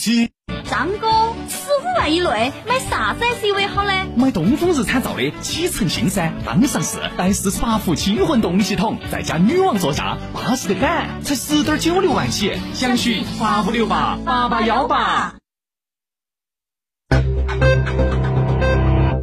七。张哥，十五万以内买啥子 SUV 好呢？买东风日产造的启辰星噻，刚上市，带四十八伏轻混动力系统，再加女王座驾，巴适的很，才十点九六万起，详询八五六八八八幺八。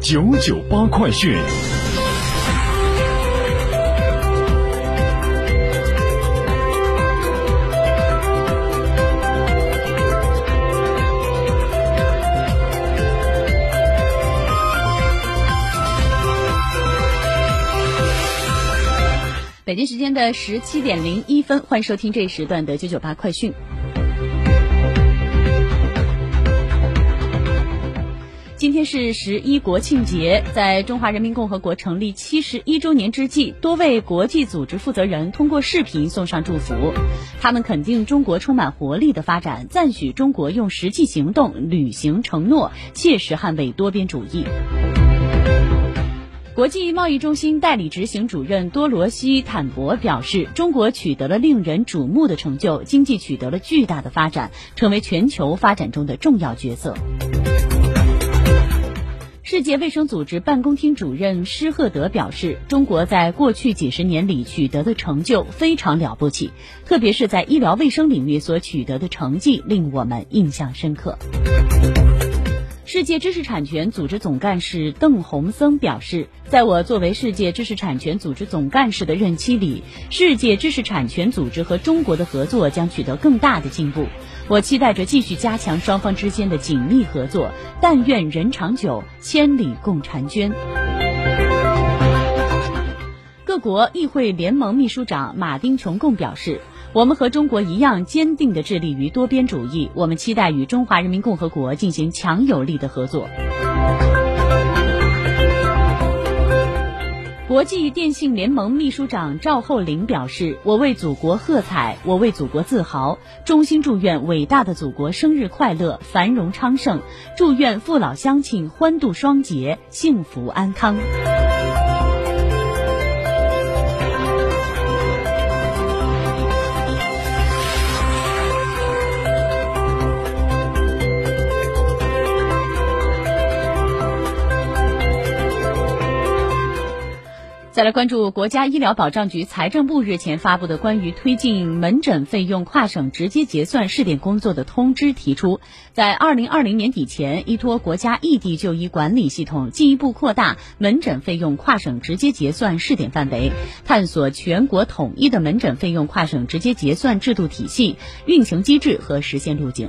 九九八快讯。北京时间的十七点零一分，欢迎收听这一时段的九九八快讯。今天是十一国庆节，在中华人民共和国成立七十一周年之际，多位国际组织负责人通过视频送上祝福。他们肯定中国充满活力的发展，赞许中国用实际行动履行承诺，切实捍卫多边主义。国际贸易中心代理执行主任多罗西坦博表示，中国取得了令人瞩目的成就，经济取得了巨大的发展，成为全球发展中的重要角色。世界卫生组织办公厅主任施赫德表示，中国在过去几十年里取得的成就非常了不起，特别是在医疗卫生领域所取得的成绩令我们印象深刻。世界知识产权组织总干事邓洪森表示，在我作为世界知识产权组织总干事的任期里，世界知识产权组织和中国的合作将取得更大的进步。我期待着继续加强双方之间的紧密合作，但愿人长久，千里共婵娟。各国议会联盟秘书长马丁琼贡表示。我们和中国一样坚定地致力于多边主义，我们期待与中华人民共和国进行强有力的合作。国际电信联盟秘书长赵厚麟表示：“我为祖国喝彩，我为祖国自豪，衷心祝愿伟大的祖国生日快乐，繁荣昌盛，祝愿父老乡亲欢度双节，幸福安康。”再来关注国家医疗保障局、财政部日前发布的关于推进门诊费用跨省直接结算试点工作的通知，提出，在二零二零年底前，依托国家异地就医管理系统，进一步扩大门诊费用跨省直接结算试点范围，探索全国统一的门诊费用跨省直接结算制度体系、运行机制和实现路径。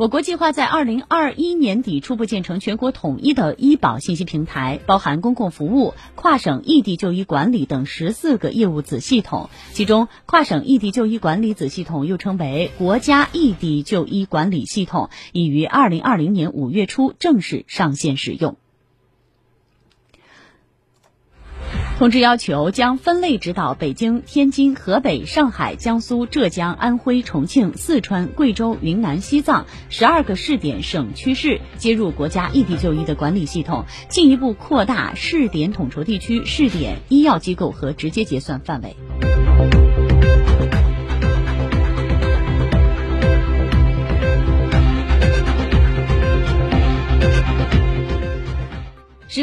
我国计划在二零二一年底初步建成全国统一的医保信息平台，包含公共服务、跨省异地就医管理等十四个业务子系统。其中，跨省异地就医管理子系统又称为国家异地就医管理系统，已于二零二零年五月初正式上线使用。通知要求将分类指导北京、天津、河北、上海、江苏、浙江、安徽、重庆、四川、贵州、云南、西藏十二个试点省区市接入国家异地就医的管理系统，进一步扩大试点统筹地区、试点医药机构和直接结算范围。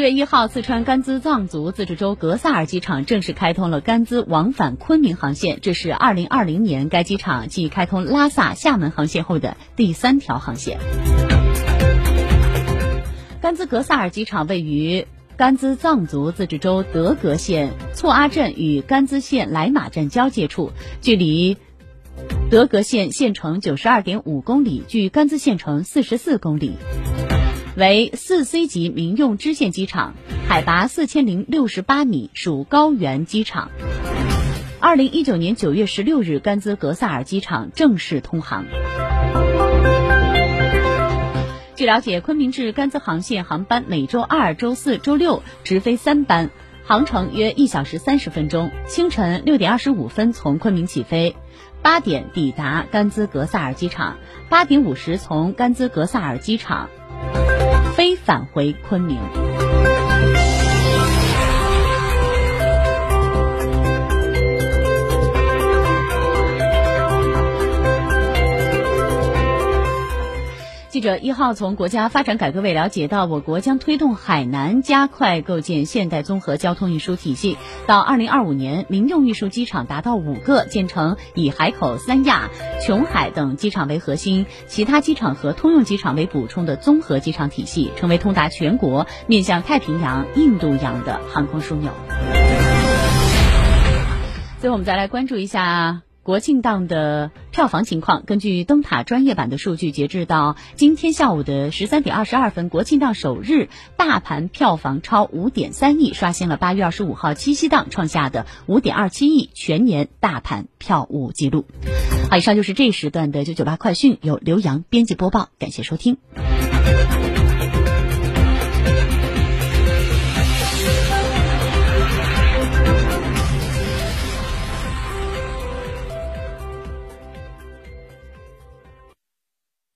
月一号，四川甘孜藏族自治州格萨尔机场正式开通了甘孜往返昆明航线，这是二零二零年该机场继开通拉萨、厦门航线后的第三条航线。甘孜格萨尔机场位于甘孜藏族自治州德格县措阿镇与甘孜县来马镇交界处，距离德格县县城九十二点五公里，距甘孜县城四十四公里，为四 C 级民用支线机场，海拔四千零六十八米，属高原机场。二零一九年九月十六日，甘孜格萨尔机场正式通航。据了解，昆明至甘孜航线航班每周二、周四周六直飞三班，航程约一小时三十分钟。清晨六点二十五分从昆明起飞，八点抵达甘孜格萨尔机场，八点五十从甘孜格萨尔机场飞返回昆明。记者一号从国家发展改革委了解到，我国将推动海南加快构建现代综合交通运输体系，到二零二五年，民用运输机场达到五个，建成以海口、三亚、琼海等机场为核心，其他机场和通用机场为补充的综合机场体系，成为通达全国、面向太平洋、印度洋的航空枢纽。最后，我们再来关注一下。国庆档的票房情况，根据灯塔专业版的数据，截至到今天下午的十三点二十二分，国庆档首日大盘票房超五点三亿，刷新了八月二十五号七夕档创下的五点二七亿全年大盘票务记录。好，以上就是这时段的九九八快讯，由刘洋编辑播报，感谢收听。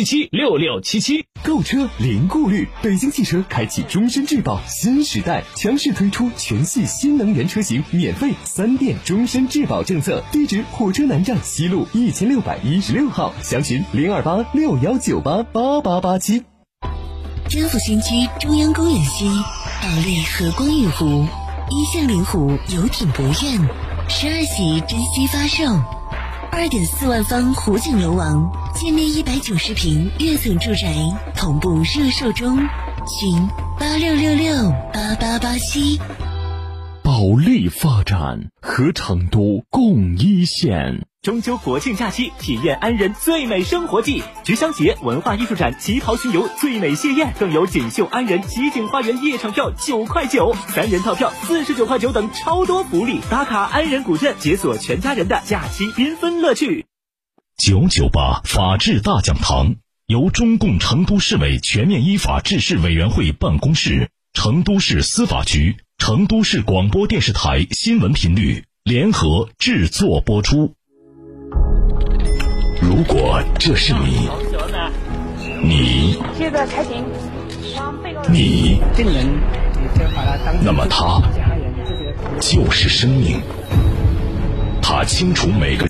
七七六六七七，购车零顾虑。北京汽车开启终身质保新时代，强势推出全系新能源车型免费三电终身质保政策。地址：火车南站西路一千六百一十六号，详询零二八六幺九八八八八七。天府新区中央公园西，保利和光御湖，一线灵湖游艇博苑，十二喜珍稀发售。二点四万方湖景楼王，建面一百九十平跃层住宅，同步热售中，群八六六六八八八七。保利发展和成都共一线。中秋国庆假期，体验安仁最美生活季，菊香节文化艺术展，旗袍巡游，最美谢宴，更有锦绣安仁奇景花园夜场票九块九，三人套票四十九块九等超多福利。打卡安仁古镇，解锁全家人的假期缤纷乐趣。九九八法治大讲堂由中共成都市委全面依法治市委员会办公室、成都市司法局、成都市广播电视台新闻频率联合制作播出。如果这是你，你，你，那么他就是生命，他清楚每个。